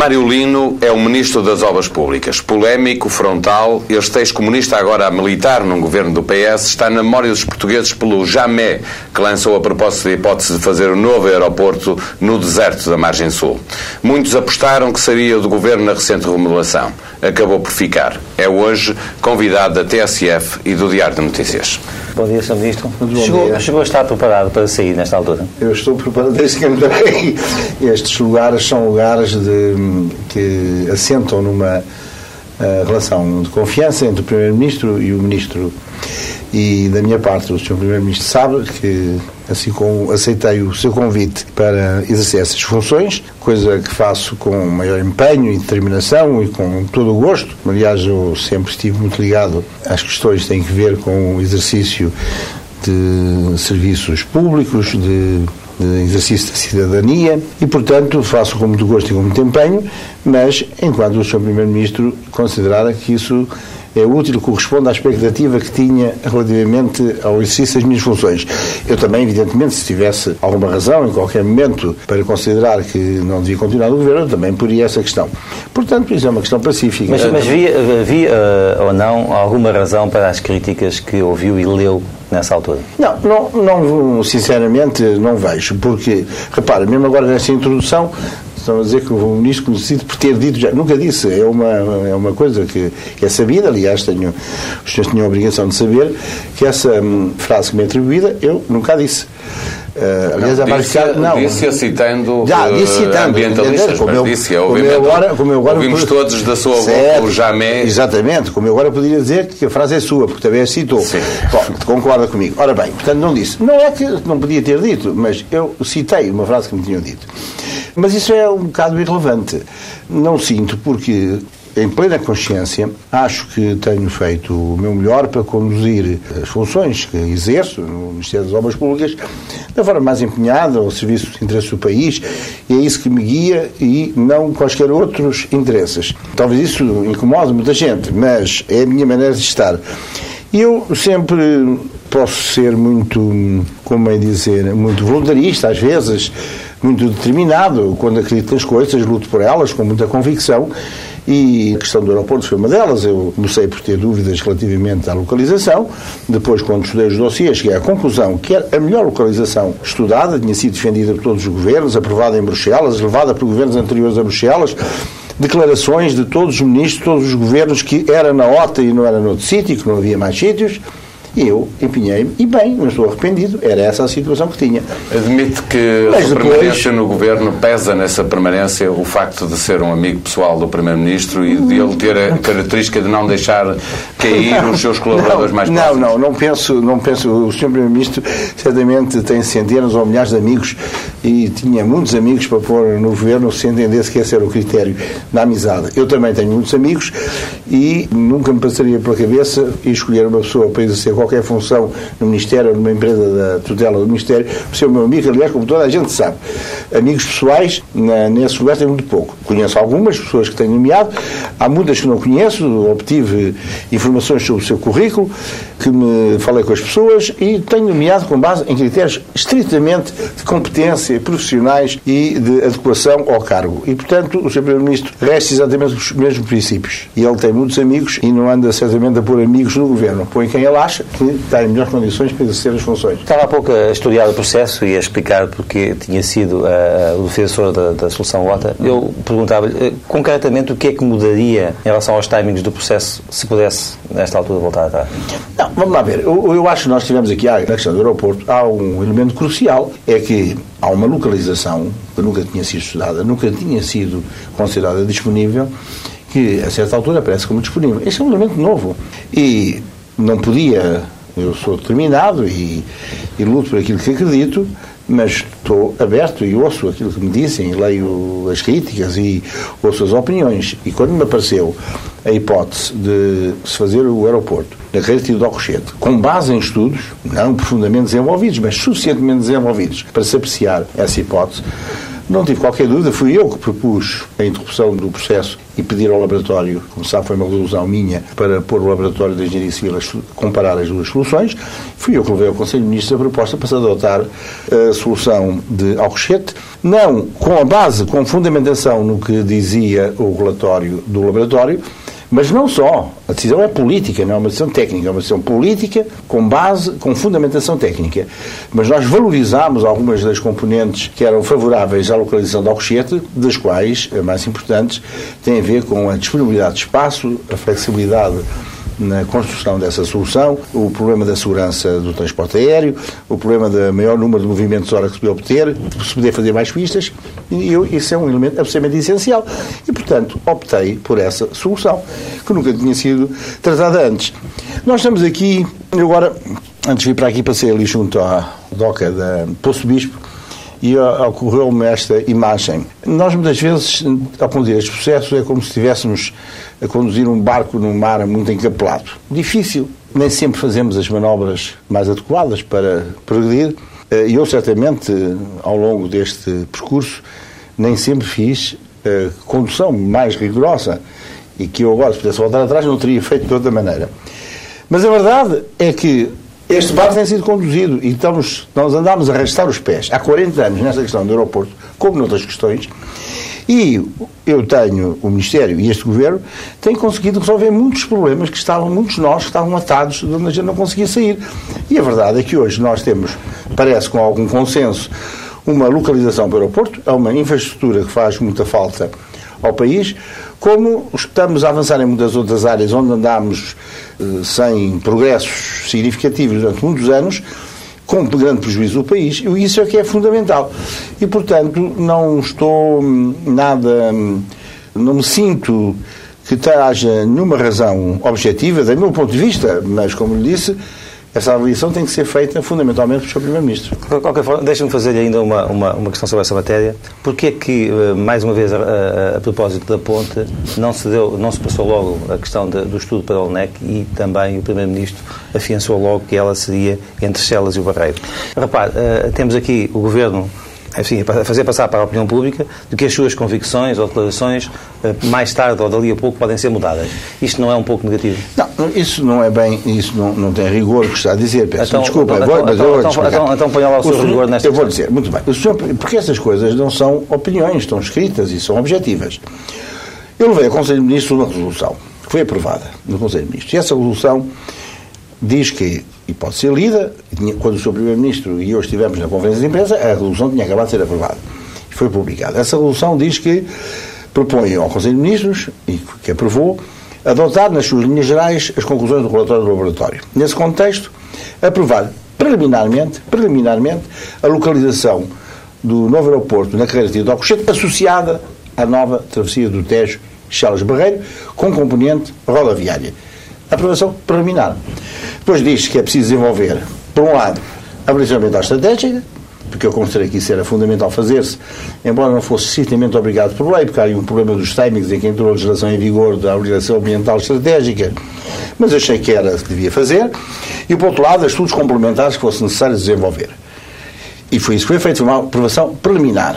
Mário Lino é o Ministro das Obras Públicas. Polémico, frontal, este ex-comunista agora a militar num governo do PS está na memória dos portugueses pelo Jamé, que lançou a proposta de hipótese de fazer um novo aeroporto no deserto da margem sul. Muitos apostaram que seria do governo na recente remodelação. Acabou por ficar. É hoje convidado da TSF e do Diário de Notícias. Bom dia, Sr. Ministro. Chegou, dia. chegou a estar preparado para sair nesta altura? Eu estou preparado desde que entrei. Estes lugares são lugares de, que assentam numa eh, relação de confiança entre o Primeiro-Ministro e o Ministro. E da minha parte, o Sr. Primeiro-Ministro sabe que, assim como aceitei o seu convite para exercer essas funções, coisa que faço com maior empenho e determinação e com todo o gosto. Aliás, eu sempre estive muito ligado às questões que têm que ver com o exercício de serviços públicos, de, de exercício da cidadania e, portanto, faço com muito gosto e com muito empenho, mas enquanto o Sr. Primeiro-Ministro considerara que isso é útil, corresponde à expectativa que tinha relativamente ao exercício das minhas funções. Eu também, evidentemente, se tivesse alguma razão em qualquer momento para considerar que não devia continuar no governo, eu também poria essa questão. Portanto, isso é uma questão pacífica. Mas, mas via, havia eh, ou não alguma razão para as críticas que ouviu e leu nessa altura? Não, não, não, sinceramente não vejo, porque, repara, mesmo agora nesta introdução, estão a dizer que o ministro decide por ter dito já. Nunca disse, é uma, é uma coisa que, que é sabida, aliás, tenho, os senhores tinham a obrigação de saber que essa hum, frase que me é atribuída, eu nunca disse. Uh, aliás, Não, é caro- não. disse citando Já, eh, disse citando, ambientalistas, como eu- disse, como obviamente, eu agora- como eu agora- ouvimos todos da sua Certo. o Jamé. Exatamente, como eu agora poderia dizer que a frase é sua, porque também a citou. Sim. Bom, concorda comigo. Ora bem, portanto não disse. Não é que não podia ter dito, mas eu citei uma frase que me tinham dito. Mas isso é um bocado irrelevante. Não sinto, porque em plena consciência, acho que tenho feito o meu melhor para conduzir as funções que exerço no Ministério das Obras Públicas da forma mais empenhada, ao serviço dos interesses do país, e é isso que me guia e não quaisquer outros interesses. Talvez isso incomode muita gente, mas é a minha maneira de estar. Eu sempre posso ser muito, como é dizer, muito voluntarista, às vezes, muito determinado, quando acredito nas coisas, luto por elas com muita convicção. E a questão do aeroporto foi uma delas. Eu comecei por ter dúvidas relativamente à localização. Depois, quando estudei os dossiês, cheguei à conclusão que era a melhor localização estudada, tinha sido defendida por todos os governos, aprovada em Bruxelas, levada por governos anteriores a Bruxelas, declarações de todos os ministros, todos os governos que era na OTA e não era noutro sítio, que não havia mais sítios. E eu empenhei-me, e bem, não estou arrependido, era essa a situação que tinha. Admite que a Mas sua depois- permanência no governo pesa nessa permanência o facto de ser um amigo pessoal do Primeiro-Ministro e de ele ter a característica de não deixar cair os seus colaboradores mais não, próximos. não, não penso, não penso. O Sr. Primeiro-Ministro certamente tem centenas ou milhares de amigos e tinha muitos amigos para pôr no governo se entendesse que esse era o critério da amizade. Eu também tenho muitos amigos e nunca me passaria pela cabeça escolher uma pessoa para exercer qualquer função no Ministério ou numa empresa da tutela do Ministério, por ser o meu amigo, aliás, como toda a gente sabe. Amigos pessoais, na, nesse lugar tem muito pouco. Conheço algumas pessoas que tenho nomeado, há muitas que não conheço, obtive informações sobre o seu currículo, que me falei com as pessoas e tenho nomeado com base em critérios estritamente de competência, profissionais e de adequação ao cargo. E, portanto, o Sr. Primeiro-Ministro resta exatamente os mesmos princípios. E ele tem muitos amigos e não anda certamente a pôr amigos no governo. Põe quem ele acha que em melhores condições para exercer as funções. Estava há pouco a estudar o processo e a explicar porque tinha sido ah, o defensor da, da solução OTA. Eu perguntava-lhe, eh, concretamente, o que é que mudaria em relação aos timings do processo se pudesse, nesta altura, voltar atrás? Não, vamos lá ver. Eu, eu acho que nós tivemos aqui, na questão do aeroporto, há um elemento crucial, é que há uma localização que nunca tinha sido estudada, nunca tinha sido considerada disponível, que a certa altura aparece como disponível. Esse é um elemento novo. E não podia, eu sou determinado e, e luto por aquilo que acredito, mas estou aberto e ouço aquilo que me dizem, leio as críticas e ouço as opiniões. E quando me apareceu a hipótese de se fazer o aeroporto na carreira de Alcochete, com base em estudos, não profundamente desenvolvidos, mas suficientemente desenvolvidos para se apreciar essa hipótese, não tive qualquer dúvida, fui eu que propus a interrupção do processo e pedir ao laboratório, como sabe, foi uma resolução minha, para pôr o laboratório de Engenharia Civil a comparar as duas soluções. Fui eu que levei ao Conselho de Ministros a proposta para se adotar a solução de Alcochete, não com a base, com fundamentação no que dizia o relatório do laboratório, mas não só. A decisão é política, não é uma decisão técnica. É uma decisão política com base, com fundamentação técnica. Mas nós valorizámos algumas das componentes que eram favoráveis à localização de Alcochete, das quais, as mais importantes, têm a ver com a disponibilidade de espaço, a flexibilidade na construção dessa solução, o problema da segurança do transporte aéreo, o problema do maior número de movimentos hora que se pode obter, se poder fazer mais pistas, e eu, isso é um elemento absolutamente essencial. E, portanto, optei por essa solução, que nunca tinha sido tratada antes. Nós estamos aqui, agora, antes de vir para aqui, passei ali junto à doca da Poço Bispo, e ocorreu-me esta imagem. Nós, muitas vezes, ao conduzir este processo, é como se estivéssemos a conduzir um barco num mar muito encapelado. Difícil. Nem sempre fazemos as manobras mais adequadas para progredir. E eu, certamente, ao longo deste percurso, nem sempre fiz a condução mais rigorosa e que eu agora, se pudesse voltar atrás, não teria feito de outra maneira. Mas a verdade é que este barco tem sido conduzido e estamos, nós andámos a arrastar os pés há 40 anos nessa questão do aeroporto, como noutras questões, e eu tenho, o Ministério e este Governo, têm conseguido resolver muitos problemas que estavam, muitos nós, que estavam atados de onde a gente não conseguia sair. E a verdade é que hoje nós temos, parece com algum consenso, uma localização para o aeroporto, é uma infraestrutura que faz muita falta ao país, como estamos a avançar em muitas outras áreas onde andámos eh, sem progressos significativos durante muitos anos, com grande prejuízo do país, e isso é que é fundamental. E, portanto, não estou hum, nada, hum, não me sinto que haja nenhuma razão objetiva, do meu ponto de vista, mas, como lhe disse, essa avaliação tem que ser feita fundamentalmente pelo Sr. Primeiro-Ministro. De qualquer forma, deixe-me fazer ainda uma, uma, uma, questão sobre essa matéria. Porquê é que, eh, mais uma vez, a, a, a, propósito da ponte, não se, deu, não se passou logo a questão de, do estudo para o NEC e também o Primeiro-Ministro afiançou logo que ela seria entre Chelas e o Barreiro? Repare, uh, temos aqui o Governo enfim, fazer passar para a opinião pública de que as suas convicções ou declarações, eh, mais tarde ou dali a pouco, podem ser mudadas. Isto não é um pouco negativo? Não, isso não é bem, isso não, não tem rigor que está a dizer. Peço então, desculpa, então, vou, mas então, eu vou então, então, então ponha lá o, o seu rigor nesta Eu vou dizer, muito bem. Senhor, porque essas coisas não são opiniões, estão escritas e são objetivas. Eu levei ao Conselho de Ministros uma resolução, que foi aprovada no Conselho de Ministros. E essa resolução diz que e pode ser lida. Quando o Sr. Primeiro-Ministro e eu estivemos na conferência de imprensa, a resolução tinha acabado de ser aprovada. E foi publicada. Essa resolução diz que propõe ao Conselho de Ministros, e que aprovou, adotar nas suas linhas gerais as conclusões do relatório do laboratório. Nesse contexto, aprovar preliminarmente, preliminarmente a localização do novo aeroporto na carreira de Alcochete, associada à nova travessia do Tejo Charles Barreiro, com componente rodoviária. Aprovação preliminar. Depois diz que é preciso desenvolver, por um lado, a avaliação ambiental estratégica, porque eu considerei que isso era fundamental fazer-se, embora não fosse estritamente obrigado por lei, porque há aí um problema dos timings em que entrou a legislação em vigor da avaliação ambiental estratégica, mas achei que era que devia fazer, e por outro lado, estudos complementares que fosse necessário desenvolver. E foi isso que foi feito, uma aprovação preliminar.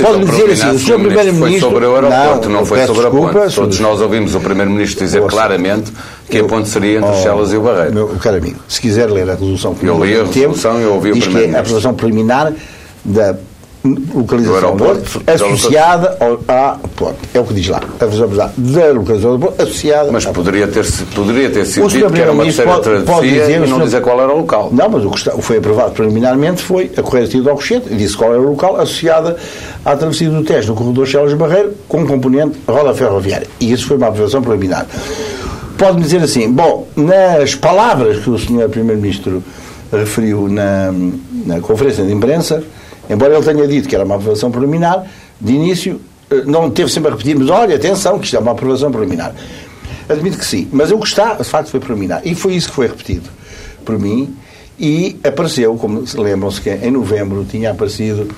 Pode-me dizer assim, o Sr. Primeiro-Ministro... Foi sobre o aeroporto, não, não foi sobre desculpa, a ponte. Todos nós ouvimos o Primeiro-Ministro dizer Ouça, claramente que eu, a ponte seria entre oh, Chelas e o Barreiro. Meu caro amigo, se quiser ler a resolução eu li a resolução, eu ouvi o Primeiro-Ministro. Diz que é a aprovação preliminar da localização do aeroporto, associada ao, à ponte. É o que diz lá. A da localização do porto associada Mas poderia ter, poderia ter sido dito que era uma terceira travessia e não senhor, dizer qual era o local. Não, mas o que foi aprovado preliminarmente foi a correia de Alcochete e disse qual era o local associada à travessia do Tejo, no corredor Chelas Barreiro, com componente roda ferroviária. E isso foi uma aprovação preliminar. Pode-me dizer assim, bom, nas palavras que o Sr. Primeiro-Ministro referiu na, na conferência de imprensa, Embora ele tenha dito que era uma aprovação preliminar, de início eh, não teve sempre a repetir, mas olha, atenção, que isto é uma aprovação preliminar. Admito que sim, mas o que está, de facto, foi preliminar. E foi isso que foi repetido por mim. E apareceu, como lembram-se que em novembro tinha aparecido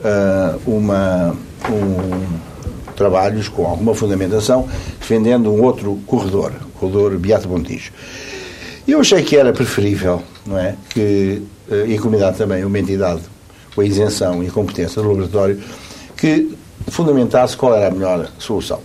uh, uma, um, trabalhos com alguma fundamentação, defendendo um outro corredor, o corredor Beato Montijo. Eu achei que era preferível, não é, que, eh, e a comunidade também, uma entidade a isenção e a competência do laboratório, que fundamentasse qual era a melhor solução.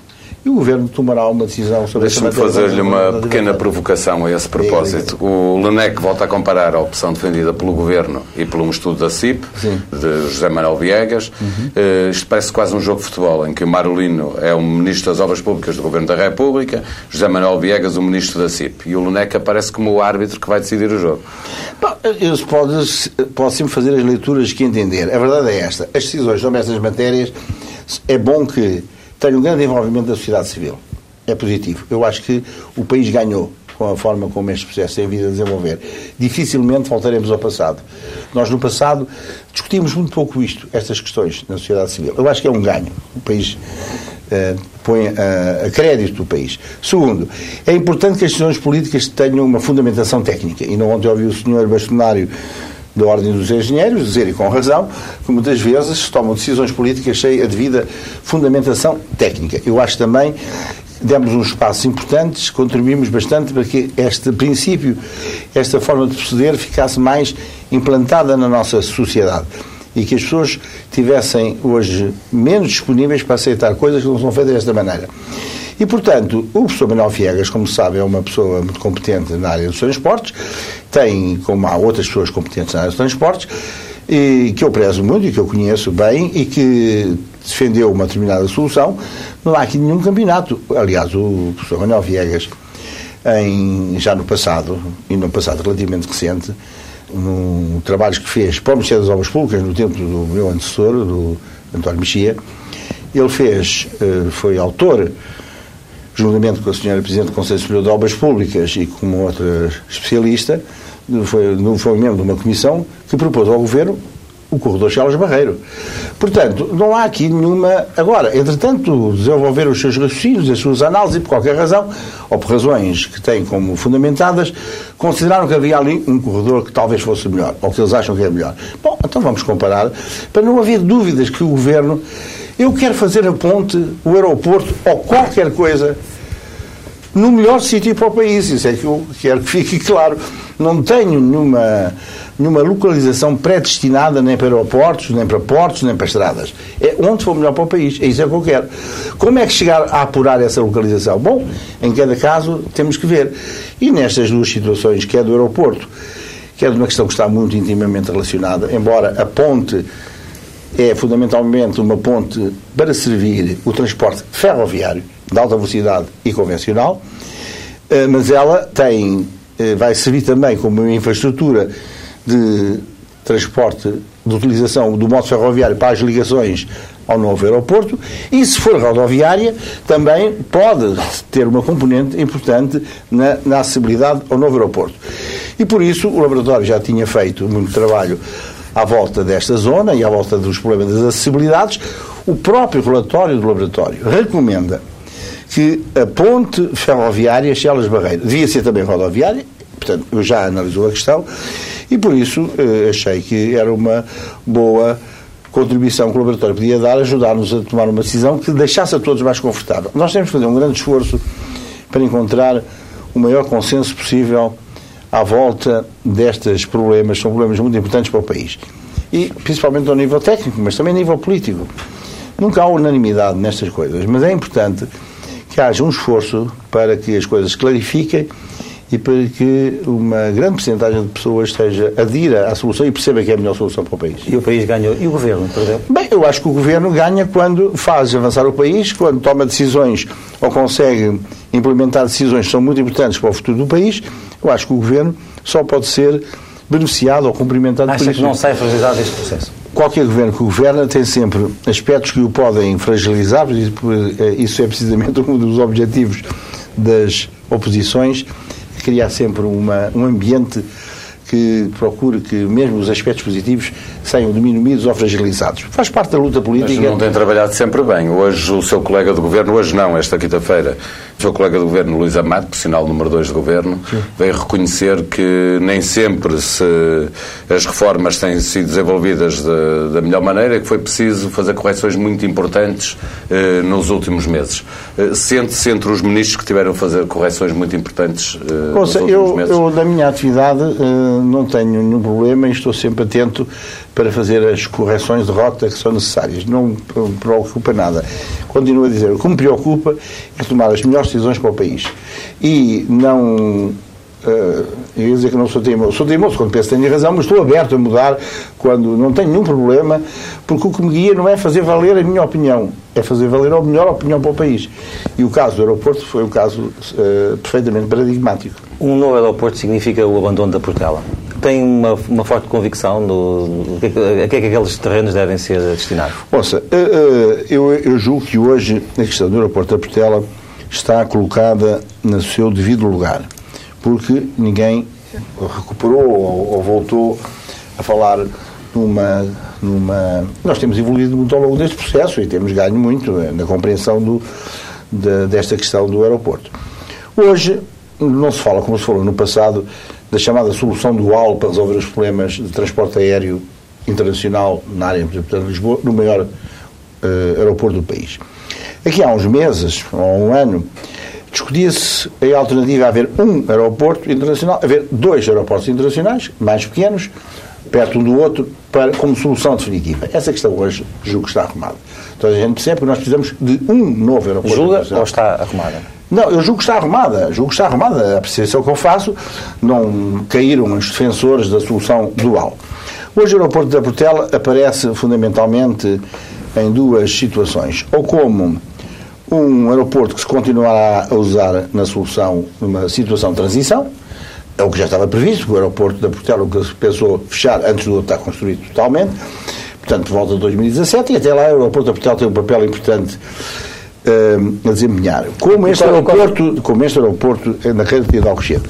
E o Governo tomará uma decisão sobre Deixe-me fazer-lhe uma pequena provocação a esse propósito. O LENEC volta a comparar a opção defendida pelo Governo e por um estudo da CIP, Sim. de José Manuel Viegas. Uhum. Uh, isto parece quase um jogo de futebol, em que o Marolino é o Ministro das Obras Públicas do Governo da República, José Manuel Viegas o Ministro da CIP. E o LENEC aparece como o árbitro que vai decidir o jogo. Bom, eu pode, pode sempre fazer as leituras que entender. A verdade é esta. As decisões sobre estas matérias é bom que tenham um grande envolvimento da sociedade civil. É positivo. Eu acho que o país ganhou com a forma como este processo tem vindo a desenvolver. Dificilmente voltaremos ao passado. Nós, no passado, discutimos muito pouco isto, estas questões na sociedade civil. Eu acho que é um ganho. O país uh, põe a, a crédito do país. Segundo, é importante que as decisões políticas tenham uma fundamentação técnica. E não ontem ouvi o senhor bastonário da Ordem dos Engenheiros, dizer, e com razão, que muitas vezes se tomam decisões políticas sem a devida fundamentação técnica. Eu acho também demos uns passos importantes, contribuímos bastante para que este princípio, esta forma de proceder ficasse mais implantada na nossa sociedade e que as pessoas tivessem hoje menos disponíveis para aceitar coisas que não são feitas desta maneira. E, portanto, o professor Manuel Viegas, como sabe, é uma pessoa muito competente na área dos transportes, tem, como há outras pessoas competentes na área dos transportes, e que eu prezo muito e que eu conheço bem e que defendeu uma determinada solução, não há aqui nenhum campeonato. Aliás, o professor Manuel Viegas, em, já no passado, e no passado relativamente recente, no trabalhos que fez para o Ministério das Obras Públicas, no tempo do meu antecessor, do António Mexia, ele fez, eh, foi autor juntamente com a senhora Presidente do Conselho Superior de Obras Públicas e com outra especialista, foi, foi membro de uma comissão que propôs ao Governo o corredor Charles Barreiro. Portanto, não há aqui nenhuma. Agora, entretanto, desenvolver os seus raciocínios, as suas análises, por qualquer razão, ou por razões que têm como fundamentadas, consideraram que havia ali um corredor que talvez fosse melhor, ou que eles acham que é melhor. Bom, então vamos comparar, para não haver dúvidas que o Governo eu quero fazer a ponte, o aeroporto ou qualquer coisa no melhor sítio para o país. Isso é que eu quero que fique claro. Não tenho nenhuma, nenhuma localização predestinada nem para aeroportos, nem para portos, nem para estradas. É onde for melhor para o país. É isso é que eu quero. Como é que chegar a apurar essa localização? Bom, em cada caso temos que ver. E nestas duas situações, que é do aeroporto, que é de uma questão que está muito intimamente relacionada, embora a ponte é fundamentalmente uma ponte para servir o transporte ferroviário de alta velocidade e convencional, eh, mas ela tem, eh, vai servir também como uma infraestrutura de transporte, de utilização do modo ferroviário para as ligações ao novo aeroporto e, se for rodoviária, também pode ter uma componente importante na, na acessibilidade ao novo aeroporto. E por isso o laboratório já tinha feito muito trabalho à volta desta zona e à volta dos problemas das acessibilidades, o próprio relatório do laboratório recomenda que a ponte ferroviária Chelas Barreiro devia ser também rodoviária, portanto, eu já analisou a questão, e por isso eh, achei que era uma boa contribuição que o laboratório podia dar, ajudar-nos a tomar uma decisão que deixasse a todos mais confortável. Nós temos que fazer um grande esforço para encontrar o maior consenso possível à volta destes problemas, são problemas muito importantes para o país. E principalmente ao nível técnico, mas também a nível político. Nunca há unanimidade nestas coisas, mas é importante que haja um esforço para que as coisas clarifiquem e para que uma grande porcentagem de pessoas esteja adira à solução e perceba que é a melhor solução para o país. E o país ganhou. E o Governo, por exemplo? Bem, eu acho que o Governo ganha quando faz avançar o país, quando toma decisões ou consegue implementar decisões que são muito importantes para o futuro do país. Eu acho que o Governo só pode ser beneficiado ou cumprimentado Acha por isso. que não sai fragilizado deste processo? Qualquer governo que governa tem sempre aspectos que o podem fragilizar, isso é precisamente um dos objetivos das oposições, criar sempre uma, um ambiente que procure que mesmo os aspectos positivos saiam diminuídos ou fragilizados. Faz parte da luta política. Mas não tem trabalhado sempre bem. Hoje o seu colega de governo, hoje não, esta quinta-feira, O seu colega do governo, Luís Amado, sinal número 2 do governo, Sim. veio reconhecer que nem sempre se as reformas têm sido desenvolvidas de, da melhor maneira e que foi preciso fazer correções muito importantes eh, nos últimos meses. Eh, Sente-se entre os ministros que tiveram a fazer correções muito importantes eh, Ouça, nos últimos eu, meses? Eu, na minha atividade, eh, não tenho nenhum problema e estou sempre atento para fazer as correções de rota que são necessárias. Não me preocupa nada. Continuo a dizer, o que me preocupa é tomar as melhores decisões para o país. E não Uh, eu ia dizer que não sou teimoso. Sou teimoso quando penso que tenho razão, mas estou aberto a mudar quando não tenho nenhum problema, porque o que me guia não é fazer valer a minha opinião, é fazer valer a melhor opinião para o país. E o caso do aeroporto foi um caso uh, perfeitamente paradigmático. Um novo aeroporto significa o abandono da Portela? Tem uma, uma forte convicção do, do, a que é que aqueles terrenos devem ser destinados? Ouça, uh, eu, eu julgo que hoje a questão do aeroporto da Portela está colocada no seu devido lugar porque ninguém recuperou ou, ou voltou a falar numa, numa. Nós temos evoluído muito ao longo deste processo e temos ganho muito na compreensão do, de, desta questão do aeroporto. Hoje não se fala, como se falou no passado, da chamada solução dual para resolver os problemas de transporte aéreo internacional na área de Lisboa, no maior uh, aeroporto do país. Aqui há uns meses, ou um ano, discutia-se a alternativa a haver um aeroporto internacional, haver dois aeroportos internacionais, mais pequenos, perto um do outro, para, como solução definitiva. Essa questão hoje julgo que está arrumada. Então a gente percebe que nós precisamos de um novo aeroporto Julga ou está arrumada? Não, eu julgo que está arrumada. Julgo que está arrumada. A apreciação que eu faço, não caíram os defensores da solução dual. Hoje o aeroporto da Portela aparece fundamentalmente em duas situações. Ou como um aeroporto que se continuará a usar na solução, numa situação de transição, é o que já estava previsto, o aeroporto da Portela, o que se pensou fechar antes do outro estar construído totalmente, portanto, por volta de 2017, e até lá o aeroporto da Portela tem um papel importante uh, a desempenhar. Como este, aeroporto, como este aeroporto na rede de Alcochete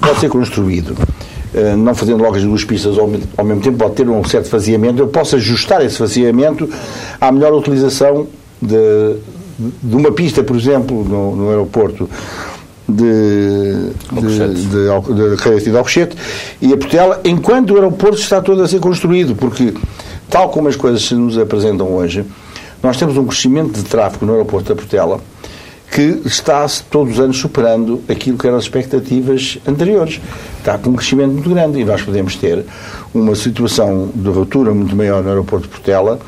pode ser construído uh, não fazendo logo as duas pistas ao, ao mesmo tempo, pode ter um certo faziamento, eu posso ajustar esse faziamento à melhor utilização de, de uma pista, por exemplo, no, no aeroporto de, de, de, de, Alcochete e a Portela, enquanto o aeroporto está todo a ser construído, porque, tal como as coisas se nos apresentam hoje, nós temos um crescimento de tráfego no aeroporto da Portela que está todos os anos superando aquilo que eram as expectativas anteriores. Está com um crescimento muito grande e nós podemos ter uma situação de ruptura muito maior no aeroporto de Portela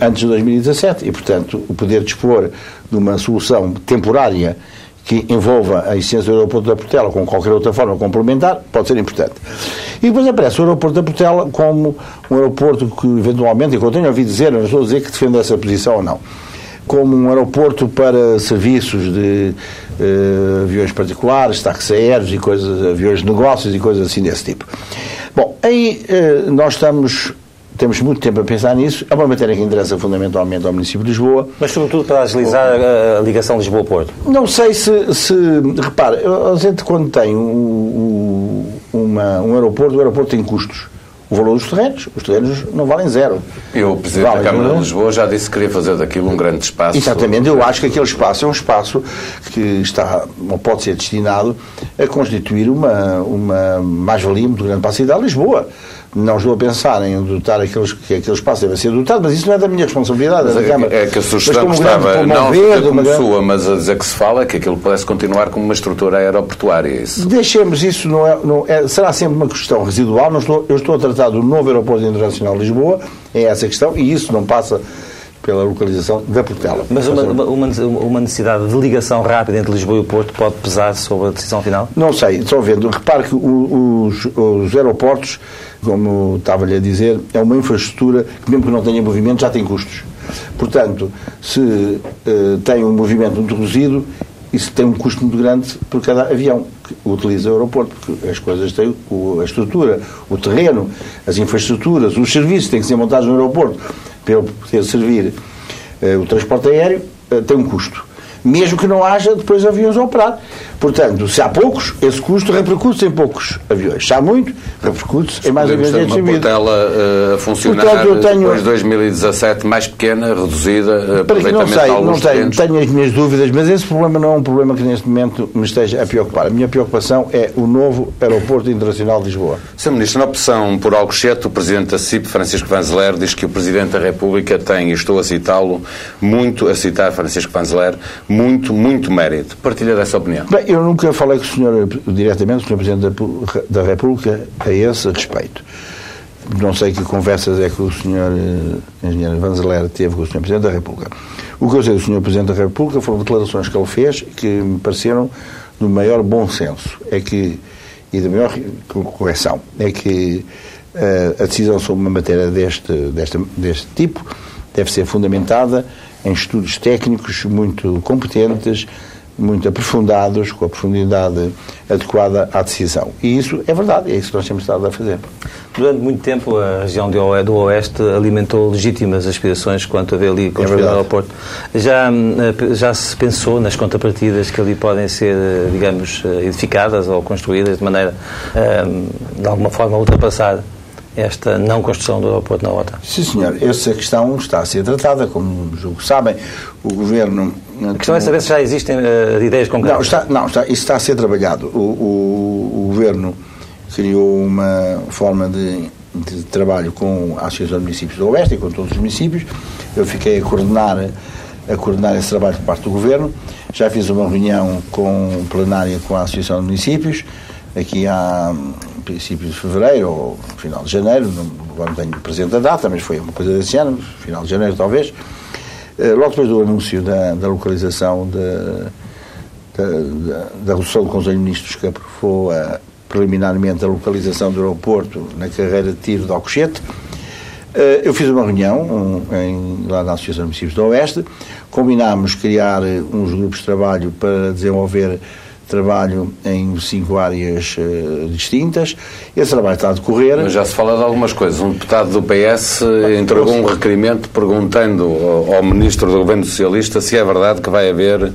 antes de 2017 e, portanto, o poder dispor de uma solução temporária que envolva a existência do aeroporto da Portela com qualquer outra forma complementar, pode ser importante. E depois aparece o aeroporto da Portela como um aeroporto que, eventualmente, e que eu tenho ouvido dizer, não estou a dizer que defenda essa posição ou não, como um aeroporto para serviços de uh, aviões particulares, táxis aéreos e coisas, aviões de negócios e coisas assim desse tipo. Bom, aí uh, nós estamos temos muito tempo a pensar nisso. É uma matéria que interessa fundamentalmente ao município de Lisboa. Mas, sobretudo, para agilizar a, ligação Lisboa-Porto? Não sei se, se. Repara, a gente, quando tem um, uma, um aeroporto, o aeroporto tem custos. O valor dos terrenos, os terrenos não valem zero. E o Presidente da Câmara de Lisboa já disse que queria fazer daquilo um grande espaço. Exatamente, eu acho que aquele espaço é um espaço que está, não pode ser destinado a constituir uma, uma mais-valia muito grande para a cidade de Lisboa não estou a pensar em dotar aqueles, que aquele espaço deve ser dotado, mas isso não é da minha responsabilidade, é da Câmara. É que a sugestão estava não verde, como grande... sua, mas a dizer que se fala que aquilo pudesse continuar como uma estrutura aeroportuária. Isso. Deixemos isso, não é, não é, será sempre uma questão residual. Estou, eu estou a tratar do novo aeroporto internacional de Lisboa, é essa questão, e isso não passa pela localização da Portela. Mas uma, uma, uma, necessidade de ligação rápida entre Lisboa e o Porto pode pesar sobre a decisão final? Não sei, estou vendo. Repare que os, os aeroportos, como estava-lhe a dizer, é uma infraestrutura que, mesmo que não tenha movimento, já tem custos. Portanto, se uh, tem um movimento muito reduzido, isso tem um custo muito grande por cada avião que utiliza o aeroporto, porque as coisas têm a estrutura, o terreno, as infraestruturas, os serviços têm que ser montados no aeroporto para ele poder servir uh, o transporte aéreo, uh, tem um custo. Mesmo que não haja depois aviões a operar. Portanto, se há poucos, esse custo repercute-se em poucos aviões. Se há muito, repercute-se em mais aviões ter uma portela uh, a funcionar Portanto, eu tenho- depois de 2017 mais pequena, reduzida, uh, Para que não sei, não tenho, tenho as minhas dúvidas, mas esse problema não é um problema que neste momento me esteja a preocupar. A minha preocupação é o novo Aeroporto Internacional de Lisboa. Sr. Ministro, na opção por Alcochete, o Presidente da CIP, Francisco Vanzeler, diz que o Presidente da República tem, e estou a citá-lo, muito, a citar Francisco Vanzeler, muito, muito mérito. Partilha dessa opinião. Bem, eu nunca falei com o senhor diretamente, o senhor Presidente da da República, a esse respeito. Não sei que conversas é que o senhor eh, Engenheiro Vanzeler teve com o senhor Presidente da República. O que eu sei do senhor Presidente da República foram declarações que ele fez que me pareceram do maior bom senso. É que, e da maior correção. É que eh, a decisão sobre uma matéria deste, deste, deste tipo deve ser fundamentada em estudos técnicos muito competentes, muito aprofundados, com a profundidade adequada à decisão. E isso é verdade, é isso que nós temos estado a fazer. Durante muito tempo, a região do Oeste alimentou legítimas aspirações quanto a ver ali construir o verdade. aeroporto. Já, eh, já se pensou nas contrapartidas que ali podem ser, eh, digamos, eh, edificadas ou construídas de maneira, de alguma forma, a ultrapassar esta não construção do aeroporto na OTA? Sim, senhor, essa questão está a ser tratada, como julgo sabem, o Governo... A questão é saber se já existem eh, ideias concretas. Não, está, não está, isso está a ser trabalhado. O, o- o Governo criou uma forma de, de trabalho com a Associação de Municípios do Oeste e com todos os municípios. Eu fiquei a coordenar, a coordenar esse trabalho por parte do Governo. Já fiz uma reunião com plenária com a Associação de Municípios, aqui há princípios de fevereiro ou final de janeiro, não, não tenho presente a data, mas foi uma coisa desse ano, final de janeiro talvez. Eh, Logo depois do anúncio da, da localização da, da, da, do Conselho de Ministros que aprovou a, preliminarmente a localização do aeroporto na carreira de tiro de Alcochete, eh, eu fiz uma reunião um, em- lá na Associação de Municípios do Oeste, combinámos criar eh, uns grupos de trabalho para desenvolver trabalho em cinco áreas eh, distintas. Esse trabalho está a decorrer. Mas já se fala de algumas coisas. Um deputado do PS entregou um requerimento perguntando ao, ao Ministro do Governo Socialista se é verdade que vai haver